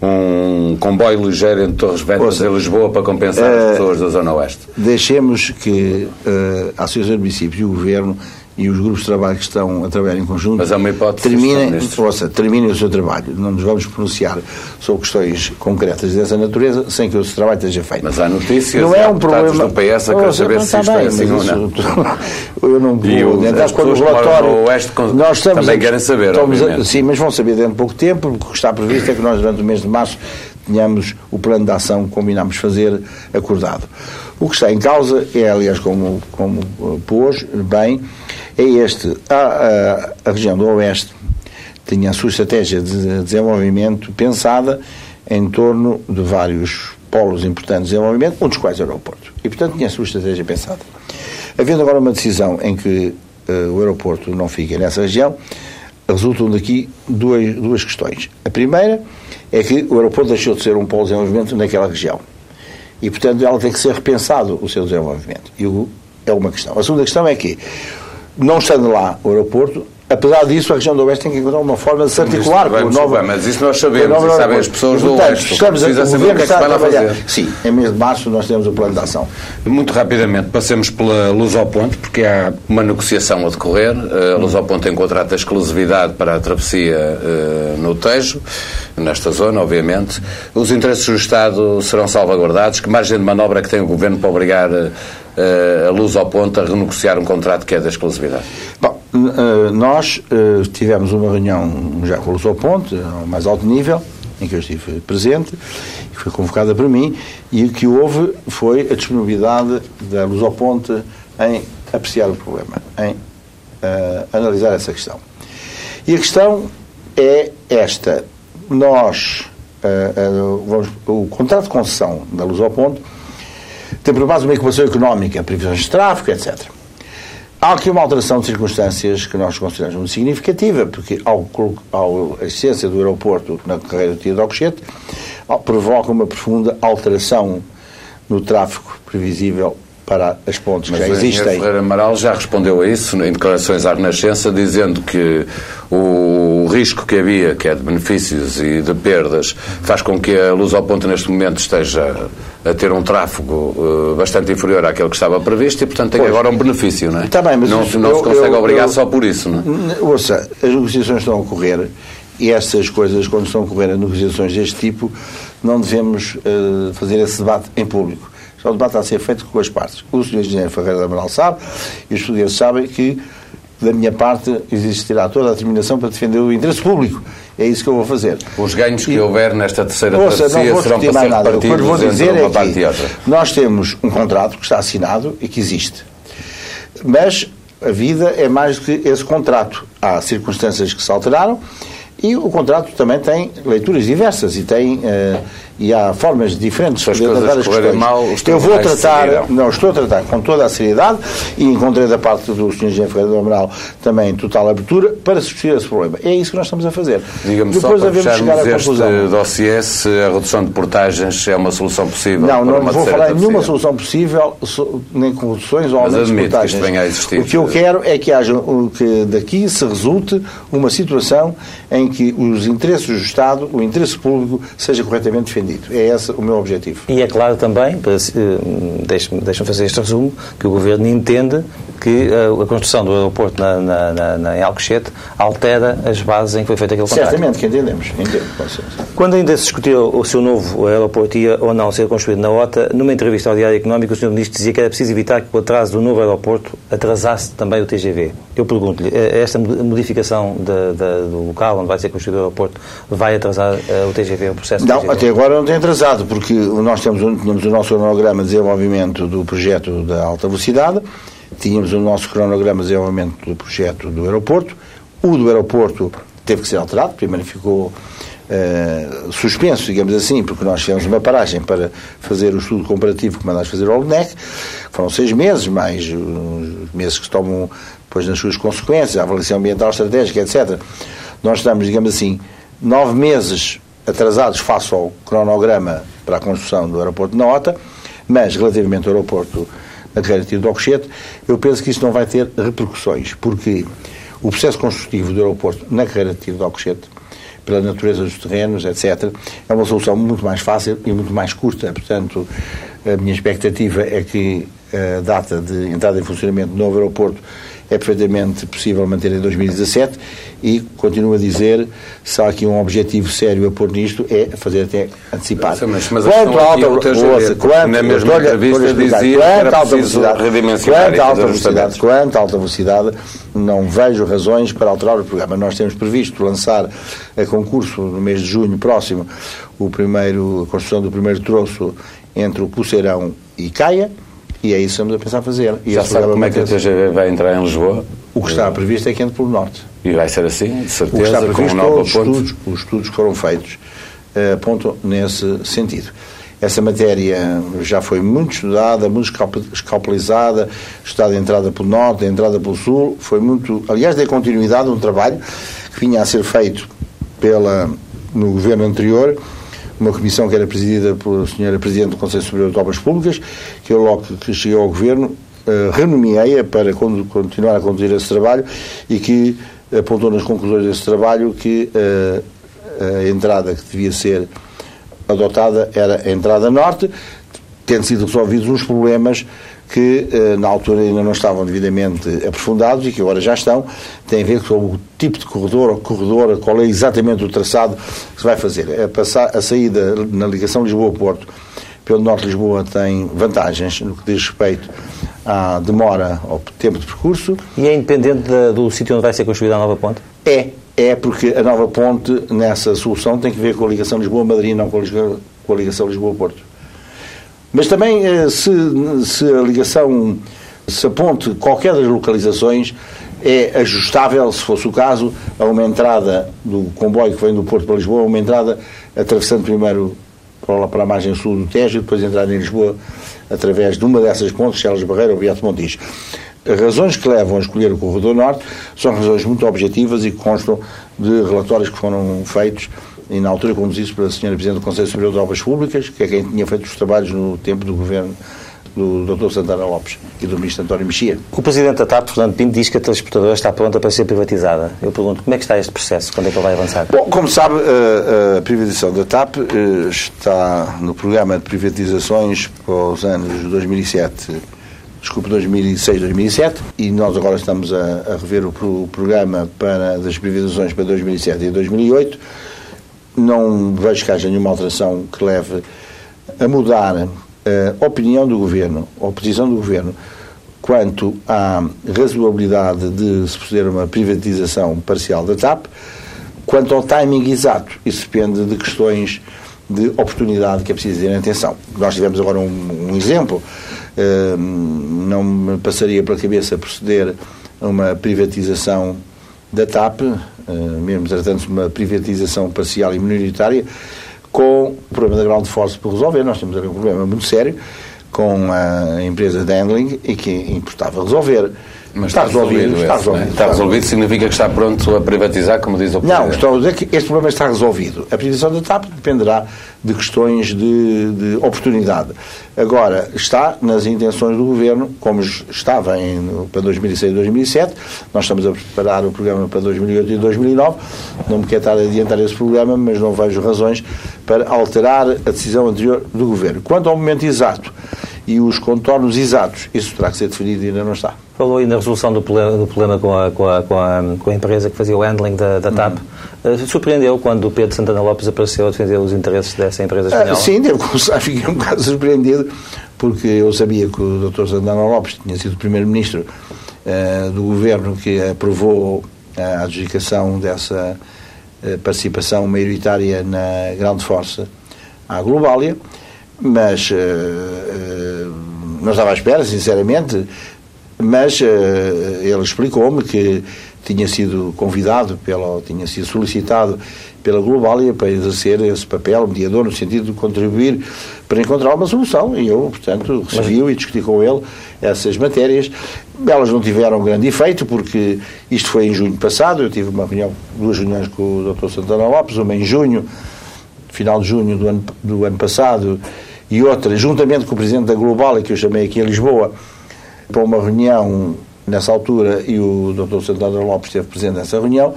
um comboio ligeiro entre Torres Vedras e Lisboa para compensar eh, as pessoas da Zona Oeste. Deixemos que eh, a Associação de Municípios e o Governo e os grupos de trabalho que estão a trabalhar em conjunto Mas é uma hipótese, terminem, ouça, terminem o seu trabalho. Não nos vamos pronunciar sobre questões concretas dessa natureza sem que o seu trabalho esteja feito. Mas há notícias não é há um problema. do PS a querer saber se está isto é bem, assim mas ou não. Eu não vou E o- entrar as quando o relatório. Oeste nós estamos também a- querem saber, estamos a-. Sim, mas vão saber dentro de pouco tempo, porque o que está previsto é que nós, durante o mês de março, tenhamos o plano de ação que combinámos fazer acordado. O que está em causa é, aliás, como, como uh, pôs bem, é este. A, a, a região do Oeste tinha a sua estratégia de desenvolvimento pensada em torno de vários polos importantes de desenvolvimento, um dos quais era o aeroporto. E, portanto, tinha a sua estratégia pensada. Havendo agora uma decisão em que eh, o aeroporto não fica nessa região, resultam daqui duas, duas questões. A primeira é que o aeroporto deixou de ser um polo de desenvolvimento naquela região. E, portanto, ela tem que ser repensado o seu desenvolvimento. E o- é uma questão. A segunda questão é que, não estando lá o aeroporto, apesar disso, a região do Oeste tem que encontrar uma forma de se articular com o novo... mas isso nós sabemos, e sabem as pessoas do portanto, Oeste. Estamos a, o saber o que é que vai lá fazer. Sim, em mês de março nós temos o plano de ação. Muito rapidamente, passemos pela Luz ao Ponte, porque há uma negociação a decorrer. Eh, A Luz ao Ponte tem contrato de exclusividade para a travessia eh, no Tejo, nesta zona, obviamente. Os interesses do Estado serão salvaguardados. Que margem de manobra é que tem o Governo para obrigar eh, a Luz ao Ponte a renegociar um contrato que é de exclusividade? Bom, eh, nós eh, tivemos uma reunião já com o Luz ao Ponte, ao mais alto nível, em que eu estive presente, que foi convocada por mim, e o que houve foi a disponibilidade da Luz ao Ponte em apreciar o problema, em eh, analisar essa questão. E a questão é esta. Nós, eh, eh, vamos- o contrato de concessão da Luz ao Ponte tem por base uma equação económica, previsões de tráfego, etc. Há aqui uma alteração de circunstâncias que nós consideramos muito significativa, porque ao, colo- ao, a existência do aeroporto na carreira do Tio de Alcochete provoca uma profunda alteração no tráfego previsível para as pontes Mas que já o existem. Ferreira Amaral já respondeu a isso em declarações à Renascença, dizendo que o risco que havia, que é de benefícios e de perdas, faz com que a Luz ao Ponto neste momento esteja a ter um tráfego uh, bastante inferior àquele que estava previsto e, portanto, tem Pois. agora um benefício, não é? Tá bem, mas não, isso- não eu- se consegue eu- obrigar eu- só por isso, não é? Ouça, as negociações estão a ocorrer e essas coisas, quando estão a ocorrer negociações deste tipo, não devemos eh, fazer esse debate em público. Só o debate a ser feito com as partes. O Sr. Engenheiro Ferreira da Amaral sabe e os portugueses sabem que, da minha parte, existirá toda a determinação para defender o interesse público. É isso que eu vou fazer. Os ganhos que E- houver nesta terceira Ouça, travessia serão para ser nada. O que eu repartidos vou dizer entre é uma parte que e outra. nós temos um contrato que está assinado e que existe. Mas a vida é mais do que esse contrato. Há circunstâncias que se alteraram e o contrato também tem leituras diversas e tem eh, e há formas diferentes de coisas tratar as questões. mal, Eu vou tratar, não, estou a tratar com toda a seriedade e encontrei da parte do Sr. Engenheiro Ferreira do Amaral também total abertura para discutir esse problema. É isso que nós estamos a fazer. Diga-me só para fecharmos este conclusão. dossiê se a redução de portagens é uma solução possível Não, não vou falar em nenhuma solução possível, nem com reduções ou aumentos de admito que portagens. isto venha a existir. O que eu quero é que haja que daqui se resulte uma situação em que os interesses do Estado, o interesse público, seja corretamente defendido. É esse o meu objetivo. E é claro também, eh, deixe-me fazer este resumo, que o Governo entende que eh, a construção do aeroporto na, na, na, na- em Alcochete altera as bases em que foi feito aquele contrato. Certamente que entendemos. Certeza. Quando ainda se discutiu o seu novo aeroporto ia ou não ser construído na OTA, numa entrevista ao Diário Económico, o Sr. Ministro dizia que era preciso evitar que o atraso do novo aeroporto atrasasse também o TGV. Eu pergunto-lhe, eh, esta modificação da- da- do local onde vai ser construído o aeroporto vai atrasar eh, o TGV, o processo Não, TGV? até agora não tem atrasado, porque nós temos, tínhamos o nosso cronograma de desenvolvimento do projeto da alta velocidade, tínhamos o nosso cronograma de desenvolvimento do projeto do aeroporto, o do aeroporto teve que ser alterado, primeiro ficou eh, suspenso, digamos assim, porque nós fizemos uma paragem para fazer o estudo comparativo que mandámos fazer ao LNEC, foram seis meses, mais os meses que tomam depois nas suas consequências, a avaliação ambiental estratégica, etc. Nós estamos, digamos assim, nove meses atrasados face ao cronograma para a construção do aeroporto de Nota, mas relativamente ao aeroporto na carreira de tiro de Alcochete, eu penso que isso não vai ter repercussões, porque o processo construtivo do aeroporto na carreira de tiro Alcochete, pela natureza dos terrenos, etc., é uma solução muito mais fácil e muito mais curta. Portanto, a minha expectativa é que a data de entrada em funcionamento do novo aeroporto é perfeitamente possível manter em 2017 e continuo a dizer, se há aqui um objetivo sério a pôr nisto, é fazer até antecipado. Mas- quanto à alta é ouça, porque quanto- na mesma entrevista dizia quanto alta velocidade- quanto alta velocidade, quanto alta velocidade, não vejo razões para alterar o programa. Nós temos previsto lançar a concurso no mês de junho próximo o primeiro, a construção do primeiro troço entre o Poceirão e Caia, e é isso que estamos a pensar fazer. E Já sabe como é que a. TGV vai entrar em Lisboa? O que está previsto é que entre pelo norte. E vai ser assim, de O que está certeza, com previsto, todos os estudos, os estudos que foram feitos eh, apontam nesse sentido. Essa matéria já foi muito estudada, muito escalpe- escalpelizada, estudada a entrada pelo norte, a entrada pelo sul, foi muito, aliás, deu continuidade a um trabalho que vinha a ser feito pela, no governo anterior, uma comissão que era presidida pela senhora Presidente do Conselho Superior de Obras Públicas, que eu logo que cheguei ao governo eh, renomeei-a para con- continuar a conduzir esse trabalho e que apontou nas conclusões desse trabalho que eh, a entrada que devia ser adotada era a entrada norte, tendo sido resolvidos uns problemas que eh, na altura ainda não estavam devidamente aprofundados e que agora já estão, tem a ver com o tipo de corredor ou corredor, qual é exatamente o traçado que se vai fazer. A, passar, a saída na ligação Lisboa-Porto pelo Norte de Lisboa tem vantagens no que diz respeito à demora ao tempo de percurso. E é independente da- do sítio onde vai ser construída a nova ponte? É, é porque a nova ponte nessa solução tem que ver com a ligação Lisboa-Madrid, não com a ligação Lisboa-Porto. Mas também, eh, se, se a ligação, se a ponte, qualquer das localizações, é ajustável, se fosse o caso, a uma entrada do comboio que vem do Porto para Lisboa, uma entrada atravessando primeiro para para a margem sul do Tejo e depois entrar em Lisboa através de uma dessas pontes, Celas Barreira ou Beato Montijo. As razões que levam a escolher o corredor norte são razões muito objetivas e que constam de relatórios que foram feitos e na altura conduzidos pela Sra. Presidente do Conselho Superior de Obras Públicas, que é quem tinha feito os trabalhos no tempo do governo do Dr. Santana Lopes e do Ministro António Mexia. O Presidente da TAP, Fernando Pinto, diz que a transportadora está pronta para ser privatizada. Eu pergunto, como é que está este processo? Quando é que ele vai avançar? Bom, como sabe, a, a privatização da TAP eh, está no programa de privatizações para os anos 2007 desculpe, 2006, 2007, e nós agora estamos a, a rever o, o, programa para, das privatizações para 2007 e 2008. Não vejo que haja nenhuma alteração que leve a mudar a opinião do Governo, a posição do Governo, quanto à razoabilidade de se proceder a uma privatização parcial da TAP, quanto ao timing exato. Isso depende de questões de oportunidade que é preciso ter atenção. Nós tivemos agora um, um exemplo, uh, não me passaria pela cabeça proceder a uma privatização da TAP, mesmo tratando-se de uma privatização parcial e minoritária, com o problema da ground force por resolver. Nós temos ali um problema muito sério com a empresa de handling e que importava resolver. Mas está, resolvido. resolvido está, resolvido, é? está resolvido significa que está pronto a privatizar, como diz o Presidente. Não, estou a dizer que este problema está resolvido. A privatização da TAP dependerá de questões de, de oportunidade. Agora, está nas intenções do Governo, como estava em, para 2006 e 2007. Nós estamos a preparar o programa para 2008 e 2009. Não me quero estar a adiantar esse programa, mas não vejo razões para alterar a decisão anterior do Governo. Quanto ao momento exato e os contornos exatos, isso terá que ser definido e ainda não está. Falou aí na resolução do problema, do problema com, a, com, a, com, a, com, a, empresa que fazia o handling da, da TAP. Uhum. Uh, surpreendeu quando o Pedro Santana Lopes apareceu a defender os interesses dessa empresa espanhola? Uh, sim, devo confessar, fiquei um bocado surpreendido, porque eu sabia que o Dr. Santana Lopes tinha sido primeiro-ministro uh, do governo que aprovou a adjudicação dessa participação maioritária na Grande Força à Globalia, mas não estava à espera, sinceramente mas uh, ele explicou-me que tinha sido convidado, pela, tinha sido solicitado pela Globalia para exercer esse papel mediador no sentido de contribuir para encontrar uma solução e eu, portanto, recebi-o e discuti com ele essas matérias. Elas não tiveram grande efeito porque isto foi em junho passado, eu tive uma reunião, duas reuniões com o Dr. Santana Lopes, uma em junho, final de junho do ano, do ano passado e outra juntamente com o Presidente da Globalia, que eu chamei aqui em Lisboa, para uma reunião nessa altura e o Dr. Santana Lopes esteve presente nessa reunião,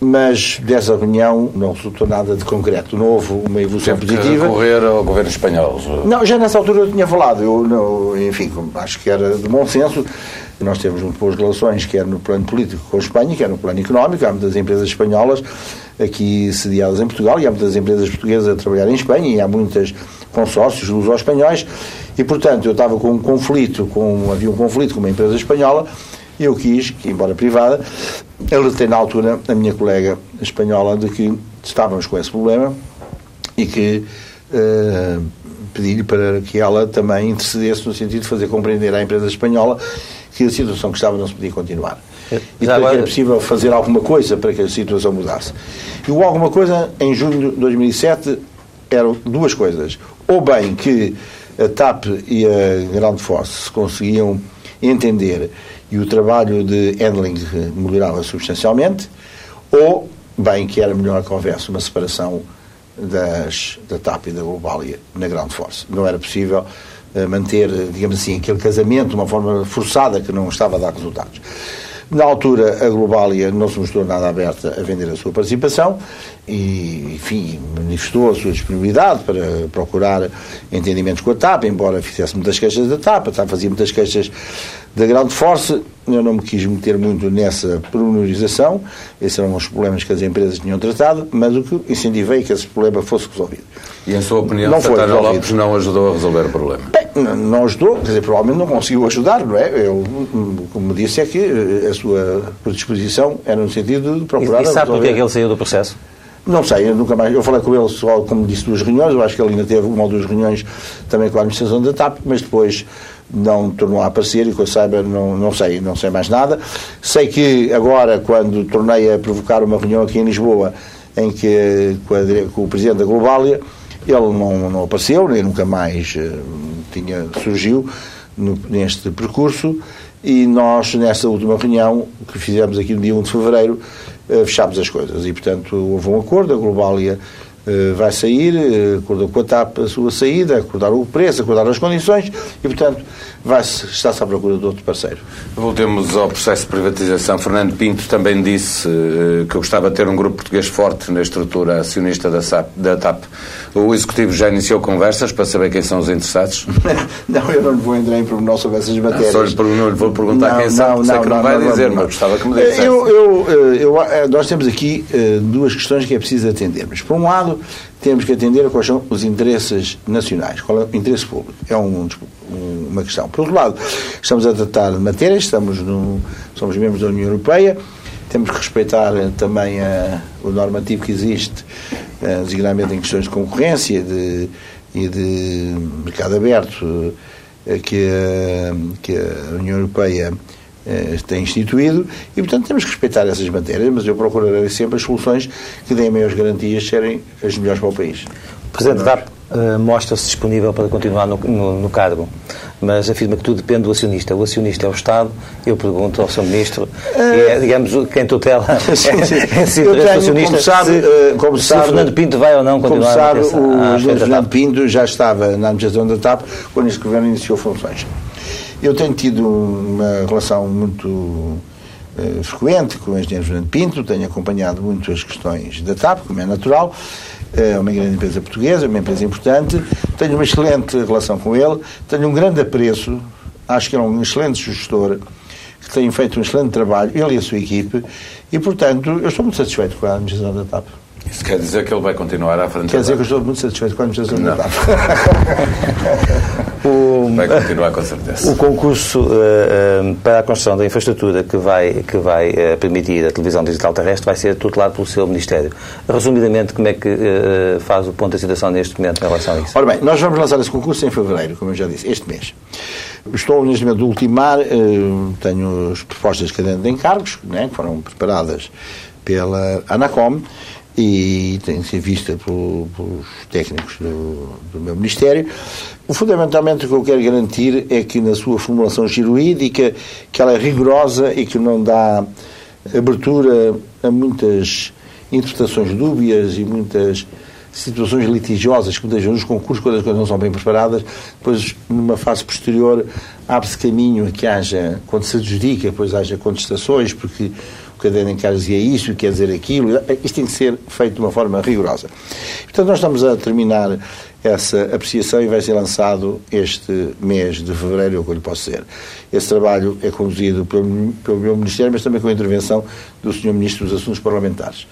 mas dessa reunião não resultou nada de concreto. Não houve uma evolução Teve positiva. Que recorrer ao governo espanhol. Não, já nessa altura eu tinha falado. Eu, não, enfim, acho que era de bom senso. Nós temos muito boas relações, quer no plano político com a Espanha, quer no plano económico. Há muitas empresas espanholas aqui sediadas em Portugal e há muitas empresas portuguesas a trabalhar em Espanha e há muitas consórcios luso-espanhóis e, portanto, eu estava com um conflito, com, havia um conflito com uma empresa espanhola e eu quis, que embora privada, alertei na altura a minha colega espanhola de que estávamos com esse problema e que uh, pedi-lhe para que ela também intercedesse no sentido de fazer compreender à empresa espanhola que a situação que estava não se podia continuar. E que era possível fazer alguma coisa para que a situação mudasse. E o alguma coisa, em junho de 2007, eram duas coisas. Ou bem que a TAP e a Ground Force se conseguiam entender e o trabalho de handling melhorava substancialmente, ou bem que era melhor que houvesse uma separação das, da TAP e da Globalia na Ground Force. Não era possível uh, manter, digamos assim, aquele casamento de uma forma forçada que não estava a dar resultados. Na altura, a Globalia não se mostrou nada aberta a vender a sua participação e, enfim, manifestou a sua disponibilidade para procurar entendimentos com a TAP, embora fizesse muitas queixas da TAP, a TAP fazia muitas queixas da Ground Force, eu não me quis meter muito nessa pormenorização, esses eram os problemas que as empresas tinham tratado, mas o que incentivei que esse problema fosse resolvido. E, em sua opinião, não Santana Lopes não ajudou a resolver o problema? Bem, não ajudou, quer dizer, provavelmente não conseguiu ajudar, não é? Eu, como disse, é que a sua predisposição era no sentido de procurar... E, e sabe porque é que ele saiu do processo? Não sei, eu nunca mais. Eu falei com ele só, como disse, duas reuniões. Eu acho que ele ainda teve uma ou duas reuniões também com a administração da TAP, mas depois não tornou a aparecer e que eu saiba, não, não sei, não sei mais nada. Sei que agora, quando tornei a provocar uma reunião aqui em Lisboa, em que com, a, com o presidente da Globalia, ele não, não apareceu, nem nunca mais uh, tinha, surgiu no, neste percurso, e nós, nessa última reunião que fizemos aqui no dia 1 de fevereiro, uh, fechámos as coisas. E, portanto, houve um acordo, a Globalia eh, vai sair, eh, acordou com a TAP a sua saída, acordaram o preço, acordaram as condições e, portanto, está-se à procura de outro parceiro. Voltemos ao processo de privatização. Fernando Pinto também disse uh, que gostava de ter um grupo português forte na estrutura acionista da, SAP, da TAP. O Executivo já iniciou conversas para saber quem são os interessados? não, eu não vou entrar em pormenor sobre essas matérias. Não, só não lhe vou perguntar não, quem sabe, não, sei não, que não, não vai não, dizer, mas gostava que me dissesse. Eu, eu, eu, nós temos aqui duas questões que é preciso atendermos. Por um lado, temos que atender a quais são os interesses nacionais, qual é o interesse público. É um, uma questão. Por outro lado, estamos a tratar de matérias, estamos no, somos membros da União Europeia, temos que respeitar também a, o normativo que existe, eh, designadamente em questões de concorrência de, e de mercado aberto eh, que a, que a União Europeia eh, tem instituído e, portanto, temos que respeitar essas matérias, mas eu procurarei sempre as soluções que deem maiores garantias serem as melhores para o país. O Presidente da uh, mostra-se disponível para continuar no, no, no, cargo, mas afirma que tudo depende do acionista. O acionista é o Estado. Eu pergunto ao Sr. Ministro, uh, é, digamos, quem tutela é, esse eu tenho, acionista, como sabe, se, como se sabe, Fernando Pinto vai ou não continuar como sabe, o Engenheiro Fernando Pinto já estava na administração da TAP quando este governo iniciou funções. Eu tenho tido uma relação muito uh, frequente com o engenheiro Fernando Pinto, tenho acompanhado muito as questões da TAP, como é natural, é uma grande empresa portuguesa, uma empresa importante, tenho uma excelente relação com ele, tenho um grande apreço, acho que é um excelente gestor, que tem feito um excelente trabalho, ele e a sua equipe, e, portanto, eu estou muito satisfeito com a administração da TAP. Isso quer dizer que ele vai continuar à frente Quer dizer que eu estou muito satisfeito com a administração da o, vai continuar com certeza. O concurso uh, uh, para a construção da infraestrutura que vai, que vai uh, permitir a televisão digital terrestre vai ser tutelado pelo seu Ministério. Resumidamente, como é que faz o ponto da situação neste momento em relação a isso? Ora bem, nós vamos lançar esse concurso em fevereiro, como eu já disse, este mês. Estou neste momento a ultimar, tenho as propostas de cadente de encargos, né, que foram preparadas pela ANACOM, e tem de ser vista pelos técnicos do, do, meu Ministério. Fundamentalmente o que eu quero garantir é que na sua formulação jurídica que ela é rigorosa e que não dá abertura a muitas interpretações dúbias e muitas situações litigiosas que vezes nos concursos, quando as coisas não são bem preparadas, depois numa fase posterior abre-se caminho a que haja, quando se adjudica, depois haja contestações, porque casa dizia isso, quer dizer aquilo. Isto tem que ser feito de uma forma rigorosa. Portanto, nós estamos a terminar essa apreciação e vai ser lançado este mês de fevereiro, é o que eu lhe posso dizer. Esse trabalho é conduzido pelo, pelo meu Ministério, mas também com a intervenção do Sr. Ministro dos Assuntos Parlamentares.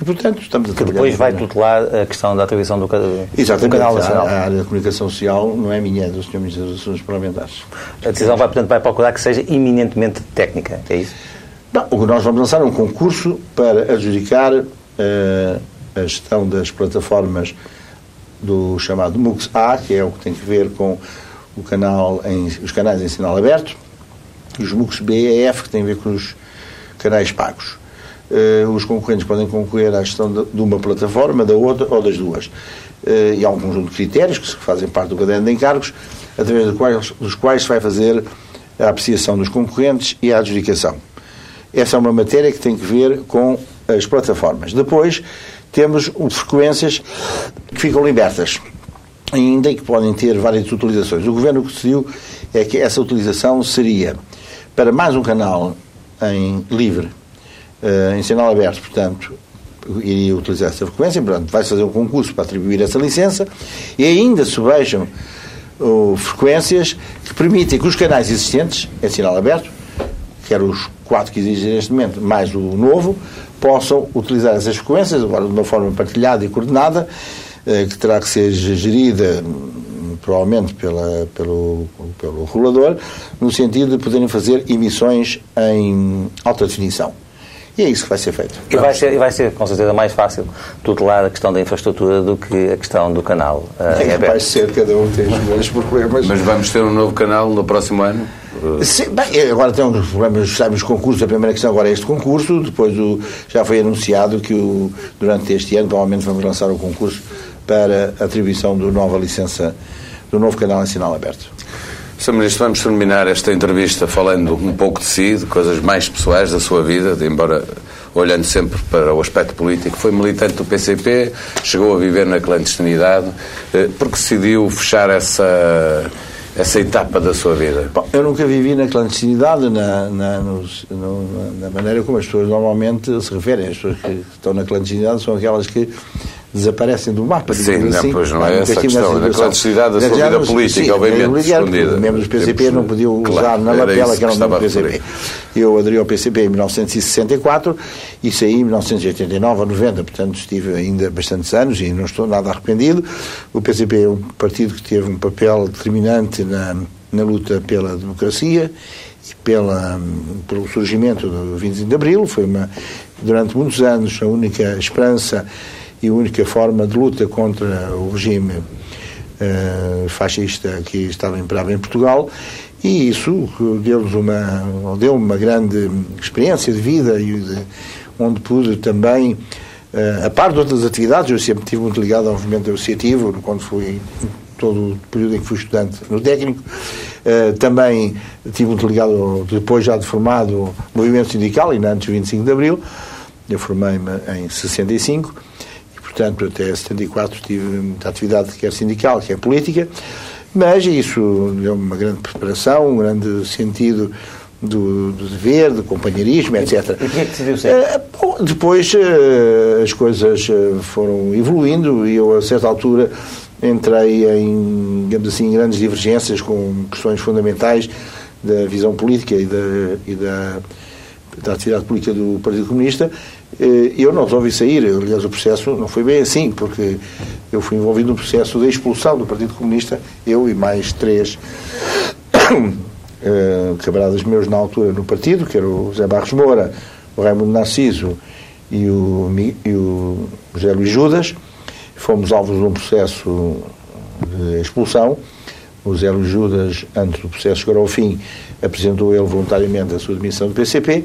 E, portanto, estamos a que depois vai tutelar a questão da atribuição do, do canal nacional. A, a área da comunicação social não é minha, é do Sr. Ministro dos Assuntos Parlamentares. A decisão vai, portanto, vai procurar que seja eminentemente técnica, é isso? Não, o que nós vamos lançar é um concurso para adjudicar uh, a gestão das plataformas do chamado MUX-A, que é o que tem a ver com o canal em, os canais em sinal aberto, e os MUX-B e F, que tem a ver com os canais pagos. Uh, os concorrentes podem concorrer à gestão de, de, uma plataforma, da outra ou das duas. Uh, e há um conjunto de critérios que fazem parte do caderno de encargos, através dos quais, dos quais se vai fazer a apreciação dos concorrentes e a adjudicação. Essa é uma matéria que tem que ver com as plataformas. Depois temos frequências que ficam libertas, ainda que podem ter várias utilizações. O Governo decidiu é que essa utilização seria para mais um canal em livre, eh, em sinal aberto, portanto, iria utilizar essa frequência, portanto, vai fazer um concurso para atribuir essa licença e ainda subejam frequências que permitem que os canais existentes, em sinal aberto, quer os quatro que existem neste momento, mais o novo, possam utilizar essas frequências, agora de uma forma partilhada e coordenada, eh, que terá que ser gerida hum, provavelmente pela, pelo, pelo regulador, no sentido de poderem fazer emissões em alta definição. E é isso que vai ser feito. E vai ser, vai ser com certeza mais fácil tutelar a questão da infraestrutura do que a questão do canal. Uh, é, vai ser, cada um tem os seus problemas. Mas vamos ter um novo canal no próximo ano? Sim, bem, agora tem uns problemas, sabemos, concursos. A primeira questão agora é este concurso. Depois o, já foi anunciado que o, durante este ano, provavelmente, vamos lançar o concurso para atribuição da nova licença do novo canal nacional aberto. Sr. Ministro, vamos terminar esta entrevista falando um pouco de si, de coisas mais pessoais da sua vida, de, embora olhando sempre para o aspecto político. Foi militante do PCP, chegou a viver na clandestinidade, eh, porque decidiu fechar essa essa etapa da sua vida? Bom, eu nunca vivi na clandestinidade, na, na, nos, no, na, maneira como as pessoas normalmente se referem. As pessoas que estão na clandestinidade são aquelas que desaparecem do mapa. Sim, não, assim. pois não é essa a questão. Na clandestinidade da sua vida política, sim, obviamente, escondida. Membros do PCP não podiam claro, usar na lapela que era um do PCP. Eu aderi ao PCP em 1964 e saí em 1989 ou 90, portanto estive ainda bastantes anos e não estou nada arrependido. O PCP é um partido que teve um papel determinante na, na luta pela democracia e pela, pelo surgimento do 25 de Abril. Foi uma, durante muitos anos a única esperança e a única forma de luta contra o regime uh, fascista que estava imperado em Portugal e isso deu-nos uma deu uma grande experiência de vida e de, onde pude também uh, a par de outras atividades eu sempre estive muito ligado ao movimento associativo quando fui todo o período em que fui estudante no técnico uh, também estive muito ligado depois já de formado ao movimento sindical e antes do 25 de Abril eu formei-me em 65 portanto, até 74 tive muita atividade, quer sindical, quer política, mas isso deu uma grande preparação, um grande sentido do, do dever, do companheirismo, etc. E que é que decidiu ser? Uh, depois uh, as coisas uh, foram evoluindo e eu, a certa altura, entrei em, digamos assim, grandes divergências com questões fundamentais da visão política e da, e da, da atividade política do Partido Comunista eh, eu não resolvi sair, aliás, o processo não foi bem assim, porque eu fui envolvido no processo de expulsão do Partido Comunista, eu e mais três uh, camaradas meus na altura no partido, que era o José Barros Moura, o Raimundo Narciso e o, e o José Luís Judas. Fomos alvos de um processo de expulsão. O José Luís Judas, antes do processo chegar ao fim, apresentou ele voluntariamente a sua demissão do PCP eh,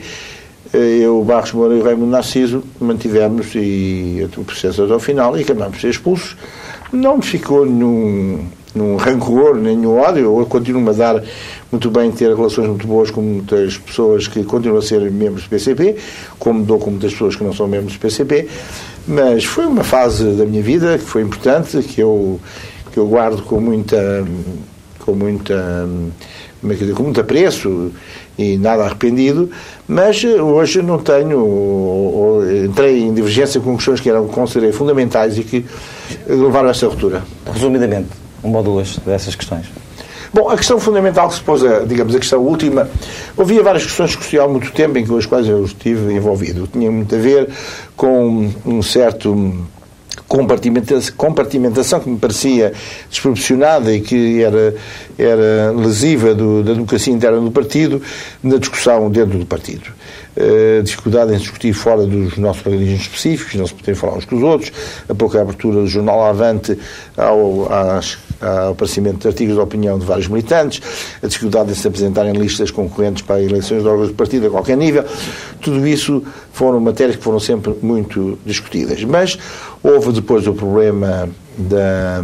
eu, Barros Moura e o Raimundo Narciso mantivemos e, o processo até ao final e acabamos de ser expulsos. Não ficou nenhum, nenhum rancor, nenhum ódio. Eu continuo a dar muito bem, ter relações muito boas com muitas pessoas que continuam a ser membros do PCP, como dou com muitas pessoas que não são membros do PCP. Mas foi uma fase da minha vida que foi importante, que eu, que eu guardo com muita. com muita é com muito apreço e nada arrependido, mas eh, hoje não tenho, ou, ou, entrei em divergência com questões que eram considerei fundamentais e que levaram a essa ruptura. Resumidamente, uma ou duas dessas questões. Bom, a questão fundamental que se pôs, a, digamos, a questão última, havia várias questões que há muito tempo em que as quais eu estive envolvido. Tinha muito a ver com um certo compartimentação que me parecia desproporcionada e que era, era lesiva do, da democracia interna do partido na discussão dentro do partido. Uh, dificuldade em discutir fora dos nossos organismos específicos, não se poder falar uns com os outros, a pouca abertura do jornal Avante ao, às, ao aparecimento de artigos de opinião de vários militantes, a dificuldade em se apresentarem listas concorrentes para eleições de órgãos de partido a qualquer nível, tudo isso foram matérias que foram sempre muito discutidas. Mas houve depois o problema da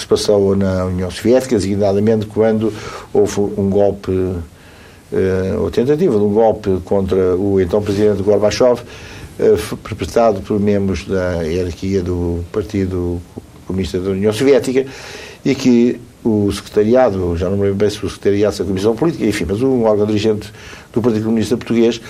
que se passou na União Soviética, designadamente quando houve um golpe, uh, ou tentativa de um golpe contra o então presidente Gorbachev, uh, perpetrado por membros da hierarquia do Partido Comunista da União Soviética, e que o secretariado, já não me lembro bem se o secretariado da Comissão Política, enfim, mas um órgão dirigente do Partido Comunista Português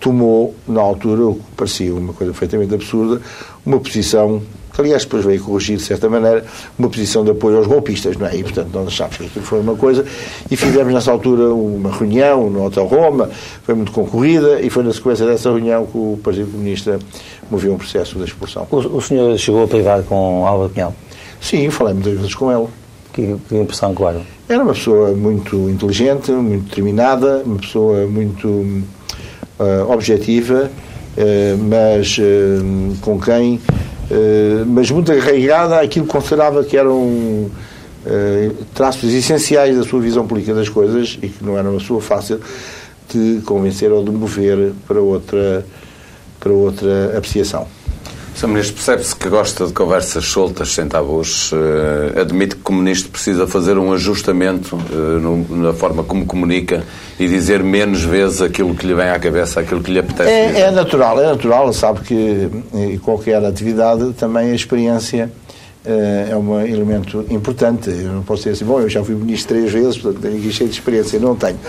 tomou, na altura, o que parecia uma coisa perfeitamente absurda, uma posição que aliás depois veio corrigir de certa maneira, uma posição de apoio aos golpistas, não é? E portanto nós achámos que aquilo foi uma coisa e fizemos nessa altura uma reunião no Hotel Roma, foi muito concorrida e foi na sequência dessa reunião que o Partido Comunista moveu um processo de expulsão. O, o senhor chegou a privar com Álvaro Pinhal? Sim, falei muitas vezes com ele. Que, que impressão guarda? Era uma pessoa muito inteligente, muito determinada, uma pessoa muito uh, objetiva, uh, mas uh, com quem mas muito arraigada àquilo que considerava que eram traços essenciais da sua visão política das coisas e que não era uma sua fácil de convencer ou de mover para outra, para outra apreciação. Sr. Ministro, percebe-se que gosta de conversas soltas, sem tabus. Uh, admite que o Ministro precisa fazer um ajustamento uh, no, na forma como comunica e dizer menos vezes aquilo que lhe vem à cabeça, aquilo que lhe apetece é. É natural, é natural. Sabe que em qualquer atividade também a experiência uh, é um elemento importante. Eu não posso dizer assim, bom, eu já fui Ministro três vezes, portanto tenho aqui cheio de experiência. Não tenho.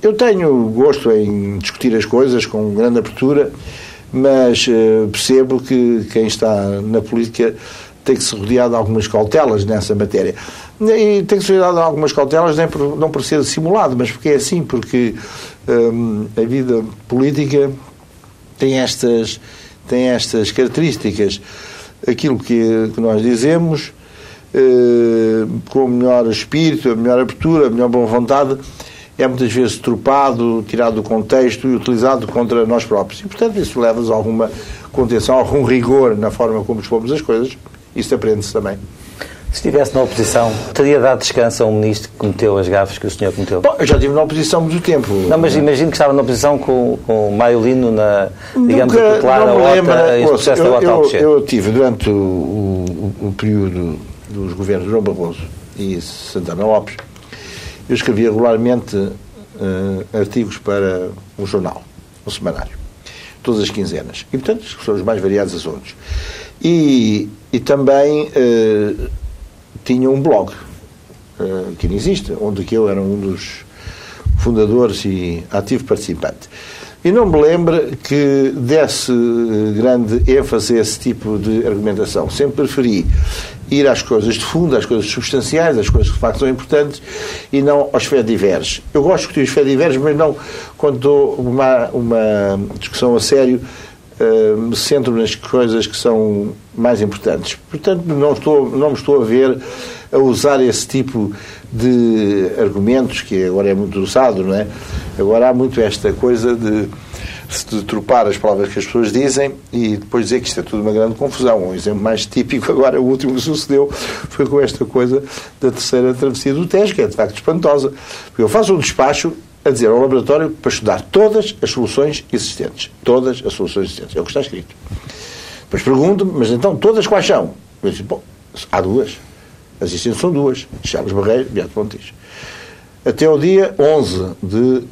eu tenho gosto em discutir as coisas com grande abertura mas uh, percebo que quem está na política tem que se rodear de algumas cautelas nessa matéria. E tem que se rodear de algumas cautelas nem por, não por ser simulado, mas porque é assim, porque um, a vida política tem estas, tem estas características. Aquilo que, que nós dizemos, uh, com o melhor espírito, a melhor abertura, a melhor boa vontade, é muitas vezes tropado, tirado do contexto e utilizado contra nós próprios. E, portanto, isso leva-nos a alguma contenção, algum rigor na forma como expomos as coisas. Isso aprende-se também. Se estivesse na oposição, teria dado descanso a um ministro que cometeu as gafes que o senhor cometeu? Bom, eu já estive na oposição muito tempo. Não, mas imagino que estava na oposição com, com o Maio Lino na, digamos, Nunca, a tutelar a OTA, esse processo eu, da OTA eu, eu tive, durante o, o, o período dos governos João Barroso e Santana Lopes, eu escrevia regularmente uh, artigos para um jornal, um semanário, todas as quinzenas. E, portanto, os mais variados assuntos. E, e também uh, tinha um blog, uh, que ainda existe, onde eu era um dos fundadores e ativo participante. E não me lembro que desse grande ênfase a esse tipo de argumentação. Sempre preferi ir às coisas de fundo, às coisas substanciais, às coisas que de facto são importantes e não aos fediveres. Eu gosto de discutir os fediveres, mas não quando dou uma, uma discussão a sério, uh, me centro nas coisas que são mais importantes. Portanto, não, estou, não me estou a ver a usar esse tipo de argumentos, que agora é muito usado, não é? Agora há muito esta coisa de de tropar as palavras que as pessoas dizem e depois dizer que isto é tudo uma grande confusão. Um exemplo mais típico agora, o último que sucedeu, foi com esta coisa da terceira travessia do Tejo, que é de facto espantosa. Porque eu faço um despacho a dizer ao laboratório para estudar todas as soluções existentes. Todas as soluções existentes. É o que está escrito. Depois pergunto-me, mas então todas quais são? Eu disse, bom, há duas. As existentes são duas. Charles Barreiro Beato Pontis. Até o dia 11 de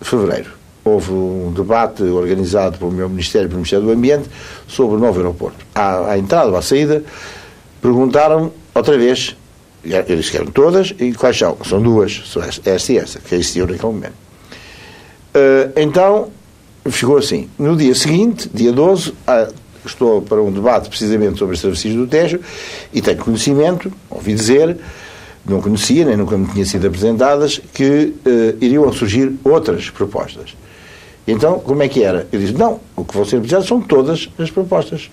fevereiro houve um debate organizado pelo meu Ministério, pelo Ministério do Ambiente, sobre o novo aeroporto. À, à entrada ou à saída, perguntaram outra vez, eles querem todas, e quais são? São duas, são esta e esta, que existiam naquele momento. Uh, então, ficou assim. No dia seguinte, dia 12, ah, estou para um debate precisamente sobre as travessias do Tejo e tenho conhecimento, ouvi dizer, não conhecia, nem nunca me tinha sido apresentadas, que uh, iriam surgir outras propostas. Então, como é que era? Eu disse, não, o que vão ser apresentadas são todas as propostas.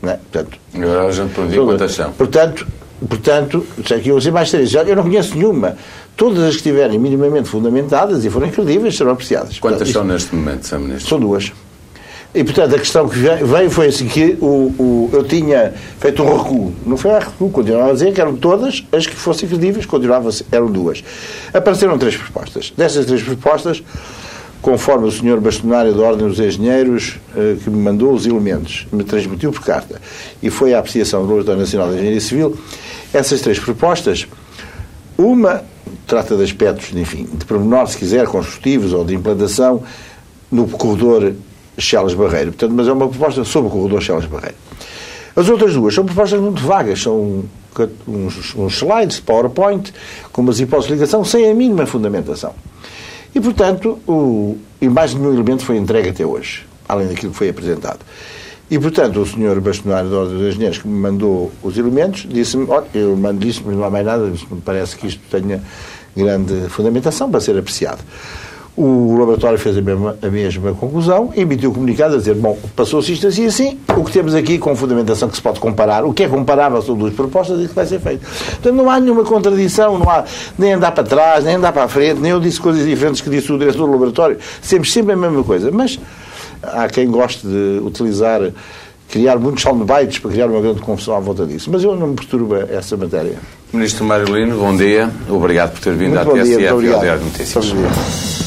Não é? Portanto, Agora a gente pergunta quantas são. Portanto, portanto, sei que eu ser mais três. Eu não conheço nenhuma. Todas as que estiverem minimamente fundamentadas e forem credíveis serão apreciadas. Quantas portanto, são neste momento, Sr. Ministro? São duas. E, portanto, a questão que veio foi assim, que o, o, eu tinha feito um recuo. Não foi um recuo, continuava a dizer que eram todas as que fossem credíveis, continuava eram duas. Apareceram três propostas. Dessas três propostas, conforme o senhor bastonário da Ordem dos Engenheiros, eh, que me mandou os elementos, me transmitiu por carta, e foi à apreciação do Laboratório Nacional de Engenharia Civil, essas três propostas, uma trata de aspectos, enfim, de pormenor, se quiser, construtivos ou de implantação no corredor Chelas Barreiro. Portanto, mas é uma proposta sobre o corredor Chelas Barreiro. As outras duas são propostas muito vagas, são uns, uns slides de PowerPoint com umas hipóteses de ligação sem a mínima fundamentação. E, portanto, o, e mais nenhum elemento foi entregue até hoje, além daquilo que foi apresentado. E, portanto, o senhor bastonário da Ordem dos Engenheiros que me mandou os elementos, disse-me, olha, eu mando isso, mas não há mais nada, me parece que isto tenha grande fundamentação para ser apreciado. O laboratório fez a mesma, a mesma conclusão e emitiu um comunicado a dizer: bom, passou-se isto assim assim, o que temos aqui com fundamentação que se pode comparar, o que é comparável são duas propostas e que vai ser feito. Portanto, não há nenhuma contradição, não há nem andar para trás, nem andar para a frente, nem eu disse coisas diferentes que disse o diretor do laboratório, sempre, sempre a mesma coisa. Mas há quem goste de utilizar criar muitos soundbites para criar uma grande confusão à volta disso. Mas eu não me perturba essa matéria. Ministro Mário Lino, bom dia. Obrigado por ter vindo Muito à TSF e ao Diário de Notícias.